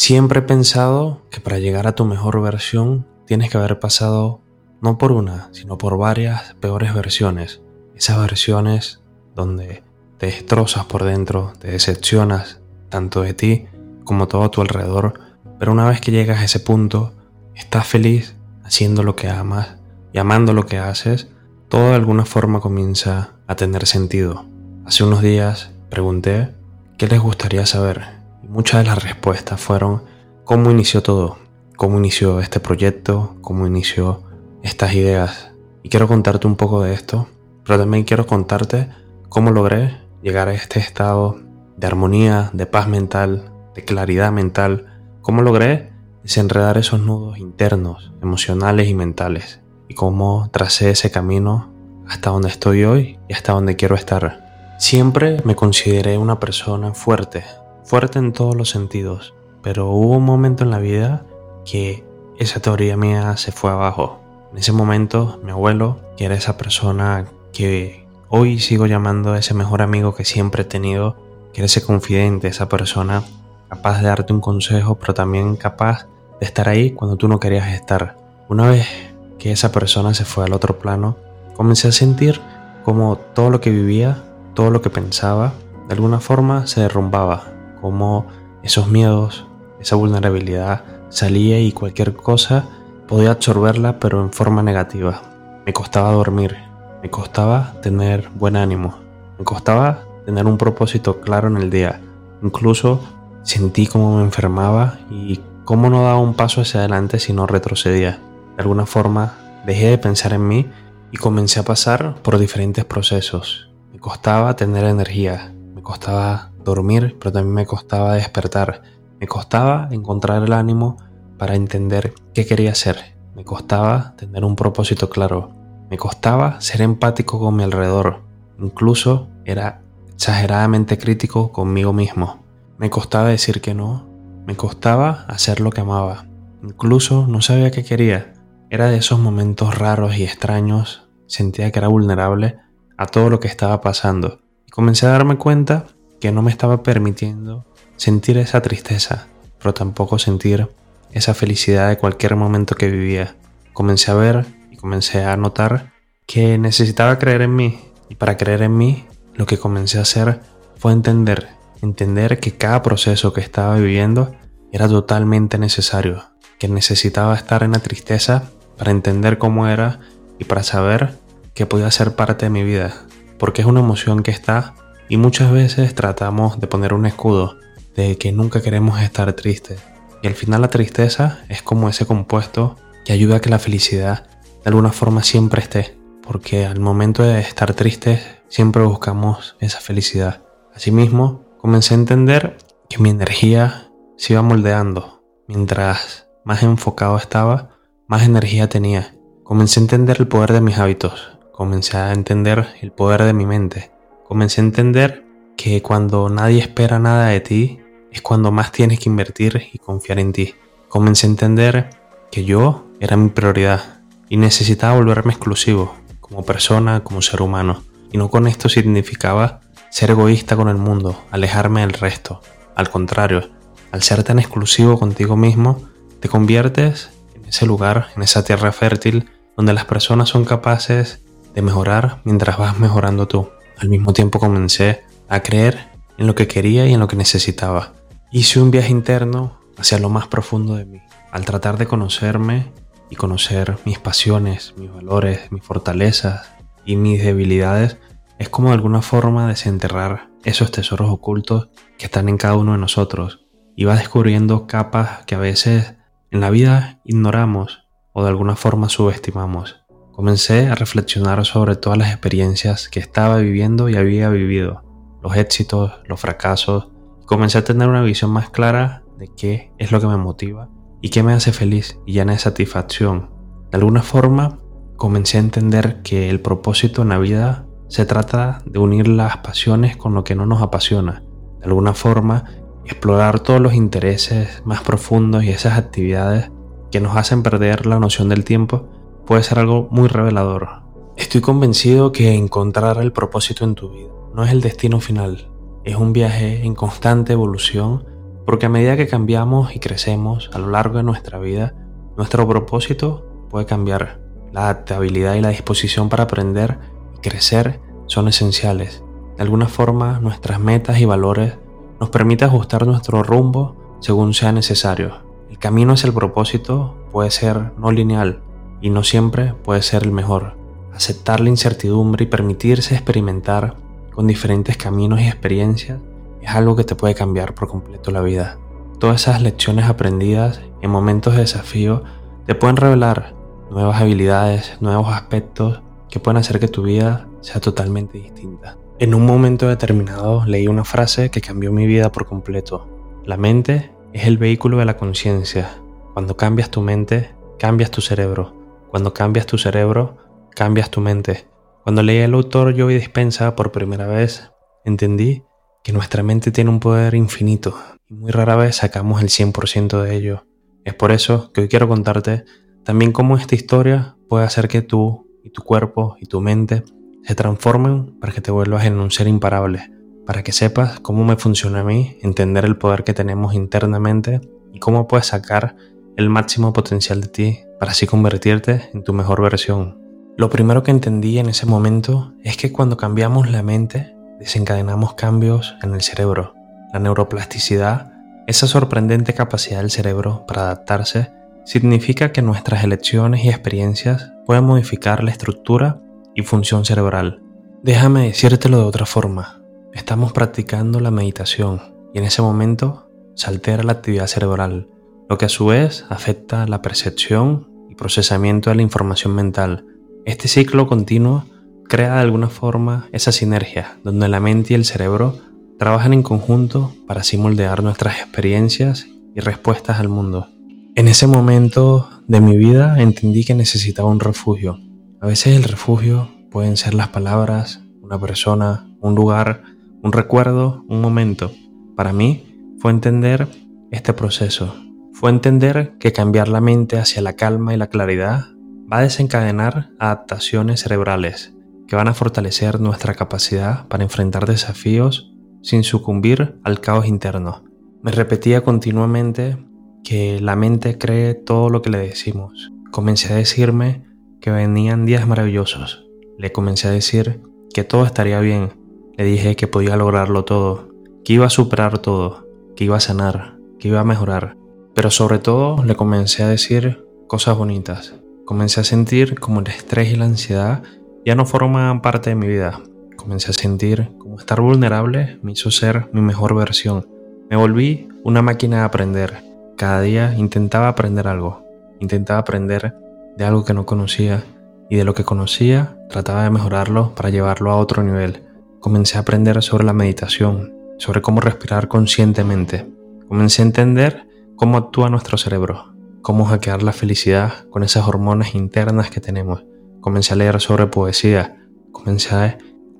Siempre he pensado que para llegar a tu mejor versión tienes que haber pasado no por una, sino por varias peores versiones. Esas versiones donde te destrozas por dentro, te decepcionas tanto de ti como todo a tu alrededor, pero una vez que llegas a ese punto, estás feliz haciendo lo que amas y amando lo que haces, todo de alguna forma comienza a tener sentido. Hace unos días pregunté qué les gustaría saber muchas de las respuestas fueron cómo inició todo, cómo inició este proyecto, cómo inició estas ideas. Y quiero contarte un poco de esto, pero también quiero contarte cómo logré llegar a este estado de armonía, de paz mental, de claridad mental, cómo logré desenredar esos nudos internos, emocionales y mentales, y cómo tracé ese camino hasta donde estoy hoy y hasta donde quiero estar. Siempre me consideré una persona fuerte, fuerte en todos los sentidos, pero hubo un momento en la vida que esa teoría mía se fue abajo. En ese momento, mi abuelo, que era esa persona que hoy sigo llamando ese mejor amigo que siempre he tenido, que era ese confidente, esa persona capaz de darte un consejo, pero también capaz de estar ahí cuando tú no querías estar. Una vez que esa persona se fue al otro plano, comencé a sentir como todo lo que vivía, todo lo que pensaba, de alguna forma se derrumbaba, cómo esos miedos, esa vulnerabilidad salía y cualquier cosa podía absorberla pero en forma negativa. Me costaba dormir, me costaba tener buen ánimo, me costaba tener un propósito claro en el día. Incluso sentí cómo me enfermaba y cómo no daba un paso hacia adelante si no retrocedía. De alguna forma dejé de pensar en mí y comencé a pasar por diferentes procesos. Me costaba tener energía, me costaba dormir, pero también me costaba despertar. Me costaba encontrar el ánimo para entender qué quería hacer. Me costaba tener un propósito claro. Me costaba ser empático con mi alrededor. Incluso era exageradamente crítico conmigo mismo. Me costaba decir que no. Me costaba hacer lo que amaba. Incluso no sabía qué quería. Era de esos momentos raros y extraños. Sentía que era vulnerable a todo lo que estaba pasando. Comencé a darme cuenta que no me estaba permitiendo sentir esa tristeza, pero tampoco sentir esa felicidad de cualquier momento que vivía. Comencé a ver y comencé a notar que necesitaba creer en mí y para creer en mí lo que comencé a hacer fue entender, entender que cada proceso que estaba viviendo era totalmente necesario, que necesitaba estar en la tristeza para entender cómo era y para saber que podía ser parte de mi vida, porque es una emoción que está y muchas veces tratamos de poner un escudo de que nunca queremos estar tristes. Y al final la tristeza es como ese compuesto que ayuda a que la felicidad de alguna forma siempre esté. Porque al momento de estar tristes siempre buscamos esa felicidad. Asimismo, comencé a entender que mi energía se iba moldeando. Mientras más enfocado estaba, más energía tenía. Comencé a entender el poder de mis hábitos. Comencé a entender el poder de mi mente comencé a entender que cuando nadie espera nada de ti es cuando más tienes que invertir y confiar en ti. Comencé a entender que yo era mi prioridad y necesitaba volverme exclusivo como persona, como ser humano. Y no con esto significaba ser egoísta con el mundo, alejarme del resto. Al contrario, al ser tan exclusivo contigo mismo, te conviertes en ese lugar, en esa tierra fértil, donde las personas son capaces de mejorar mientras vas mejorando tú. Al mismo tiempo comencé a creer en lo que quería y en lo que necesitaba. Hice un viaje interno hacia lo más profundo de mí, al tratar de conocerme y conocer mis pasiones, mis valores, mis fortalezas y mis debilidades, es como de alguna forma desenterrar esos tesoros ocultos que están en cada uno de nosotros y va descubriendo capas que a veces en la vida ignoramos o de alguna forma subestimamos. Comencé a reflexionar sobre todas las experiencias que estaba viviendo y había vivido, los éxitos, los fracasos, y comencé a tener una visión más clara de qué es lo que me motiva y qué me hace feliz y llena de satisfacción. De alguna forma, comencé a entender que el propósito en la vida se trata de unir las pasiones con lo que no nos apasiona. De alguna forma, explorar todos los intereses más profundos y esas actividades que nos hacen perder la noción del tiempo puede ser algo muy revelador. Estoy convencido que encontrar el propósito en tu vida no es el destino final, es un viaje en constante evolución Porque a medida que cambiamos y crecemos a lo largo de nuestra vida, nuestro propósito puede cambiar. La adaptabilidad y la disposición para aprender y crecer son esenciales. De alguna forma, nuestras metas y valores nos permiten ajustar nuestro rumbo según sea necesario. El camino hacia el propósito puede ser no lineal y no siempre puede ser el mejor. Aceptar la incertidumbre y permitirse experimentar con diferentes caminos y experiencias es algo que te puede cambiar por completo la vida. Todas esas lecciones aprendidas en momentos de desafío te pueden revelar nuevas habilidades, nuevos aspectos que pueden hacer que tu vida sea totalmente distinta. En un momento determinado leí una frase que cambió mi vida por completo. La mente es el vehículo de la conciencia. Cuando cambias tu mente, cambias tu cerebro. Cuando cambias tu cerebro, cambias tu mente. Cuando leí el autor Joey Dispensa por primera vez, entendí que nuestra mente tiene un poder infinito y muy rara vez sacamos el 100% de ello. Es por eso que hoy quiero contarte también cómo esta historia puede hacer que tú y tu cuerpo y tu mente se transformen para que te vuelvas en un ser imparable, para que sepas cómo me funciona a mí, entender el poder que tenemos internamente y cómo puedes sacar el máximo potencial de ti para así convertirte en tu mejor versión. Lo primero que entendí en ese momento es que cuando cambiamos la mente, desencadenamos cambios en el cerebro. La neuroplasticidad, esa sorprendente capacidad del cerebro para adaptarse, significa que nuestras elecciones y experiencias pueden modificar la estructura y función cerebral. Déjame decírtelo de otra forma. Estamos practicando la meditación y en ese momento se altera la actividad cerebral, lo que a su vez afecta la percepción y procesamiento de la información mental. Este ciclo continuo crea de alguna forma esa sinergia donde la mente y el cerebro trabajan en conjunto para así moldear nuestras experiencias y respuestas al mundo. En ese momento de mi vida entendí que necesitaba un refugio. A veces el refugio pueden ser las palabras, una persona, un lugar, un recuerdo, un momento. Para mí fue entender este proceso. Fue entender que cambiar la mente hacia la calma y la claridad va a desencadenar adaptaciones cerebrales que van a fortalecer nuestra capacidad para enfrentar desafíos sin sucumbir al caos interno. Me repetía continuamente que la mente cree todo lo que le decimos. Comencé a decirme que venían días maravillosos. Le comencé a decir que todo estaría bien. Le dije que podía lograrlo todo, que iba a superar todo, que iba a sanar, que iba a mejorar. Pero sobre todo le comencé a decir cosas bonitas. Comencé a sentir como el estrés y la ansiedad ya no forman parte de mi vida. Comencé a sentir como estar vulnerable me hizo ser mi mejor versión. Me volví una máquina de aprender. Cada día intentaba aprender algo. Intentaba aprender de algo que no conocía y de lo que conocía trataba de mejorarlo para llevarlo a otro nivel. Comencé a aprender sobre la meditación, sobre cómo respirar conscientemente. Comencé a entender cómo actúa nuestro cerebro, cómo hackear la felicidad con esas hormonas internas que tenemos comencé a leer sobre poesía, comencé a,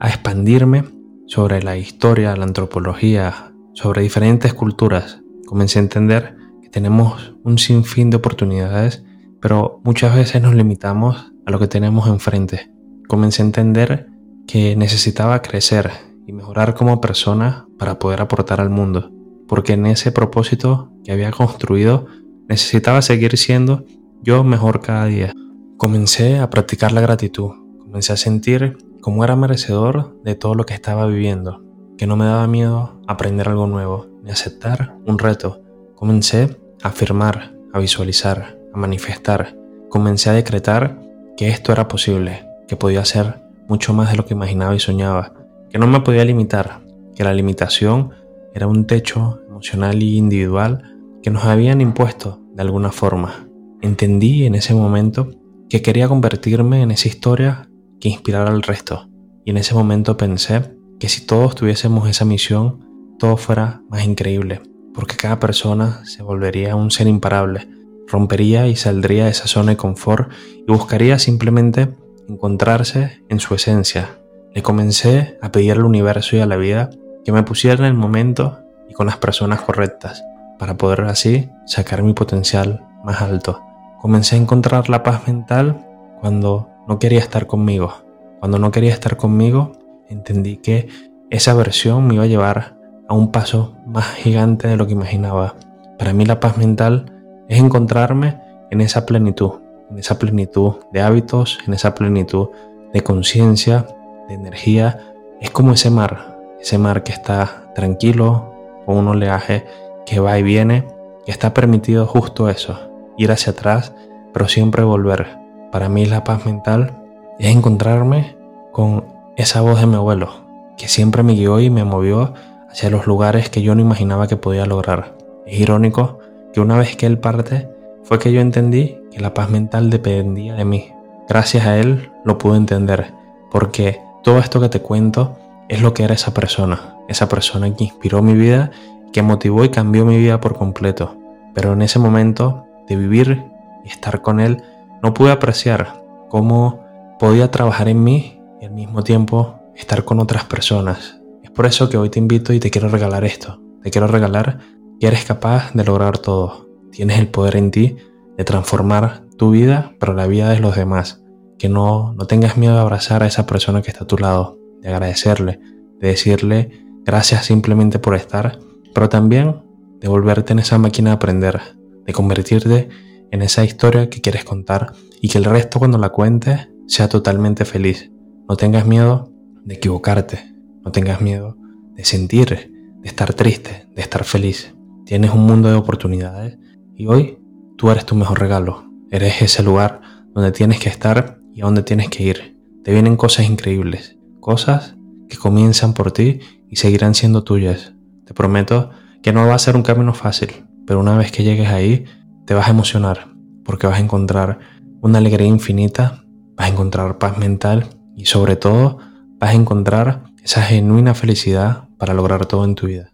expandirme sobre la historia, la antropología, sobre diferentes culturas. Comencé a entender que tenemos un sinfín de oportunidades, pero muchas veces nos limitamos a lo que tenemos enfrente. Comencé a entender que necesitaba crecer y mejorar como persona para poder aportar al mundo, porque en ese propósito que había construido necesitaba seguir siendo yo mejor cada día. Comencé a practicar la gratitud, comencé a sentir cómo era merecedor de todo lo que estaba viviendo, que no me daba miedo aprender algo nuevo, ni aceptar un reto. Comencé a afirmar, a visualizar, a manifestar, comencé a decretar que esto era posible, que podía ser mucho más de lo que imaginaba y soñaba, que no me podía limitar, que la limitación era un techo emocional y individual que nos habían impuesto de alguna forma. Entendí en ese momento que quería convertirme en esa historia que inspirara al resto. Y en ese momento pensé que si todos tuviésemos esa misión, todo fuera más increíble, porque cada persona se volvería un ser imparable, rompería y saldría de esa zona de confort y buscaría simplemente encontrarse en su esencia. Le comencé a pedir al universo y a la vida que me pusiera en el momento y con las personas correctas, para poder así sacar mi potencial más alto. Comencé a encontrar la paz mental cuando no quería estar conmigo. Cuando no quería estar conmigo, entendí que esa versión me iba a llevar a un paso más gigante de lo que imaginaba. Para mí la paz mental es encontrarme en esa plenitud, en esa plenitud de hábitos, en esa plenitud de conciencia, de energía. Es como ese mar, ese mar que está tranquilo, con un oleaje que va y viene, está permitido justo eso, ir hacia atrás, pero siempre volver. Para mí la paz mental es encontrarme con esa voz de mi abuelo, que siempre me guió y me movió hacia los lugares que yo no imaginaba que podía lograr. Es irónico que una vez que él parte, fue que yo entendí que la paz mental dependía de mí. Gracias a él lo pude entender, porque todo esto que te cuento es lo que era esa persona, esa persona que inspiró mi vida, que motivó y cambió mi vida por completo. Pero en ese momento de vivir y estar con él, no pude apreciar cómo podía trabajar en mí y al mismo tiempo estar con otras personas. Es por eso que hoy te invito y te quiero regalar esto. Te quiero regalar que eres capaz de lograr todo. Tienes el poder en ti de transformar tu vida, pero la vida de los demás. Que no, no tengas miedo de abrazar a esa persona que está a tu lado, de agradecerle, de decirle gracias simplemente por estar, pero también de volverte en esa máquina de aprender, de convertirte en esa historia que quieres contar y que el resto cuando la cuentes sea totalmente feliz. No tengas miedo de equivocarte, no tengas miedo de sentir, de estar triste, de estar feliz. Tienes un mundo de oportunidades y hoy tú eres tu mejor regalo. Eres ese lugar donde tienes que estar y a donde tienes que ir. Te vienen cosas increíbles, cosas que comienzan por ti y seguirán siendo tuyas. Te prometo que no va a ser un camino fácil, pero una vez que llegues ahí, te vas a emocionar, porque vas a encontrar una alegría infinita, vas a encontrar paz mental y sobre todo vas a encontrar esa genuina felicidad para lograr todo en tu vida.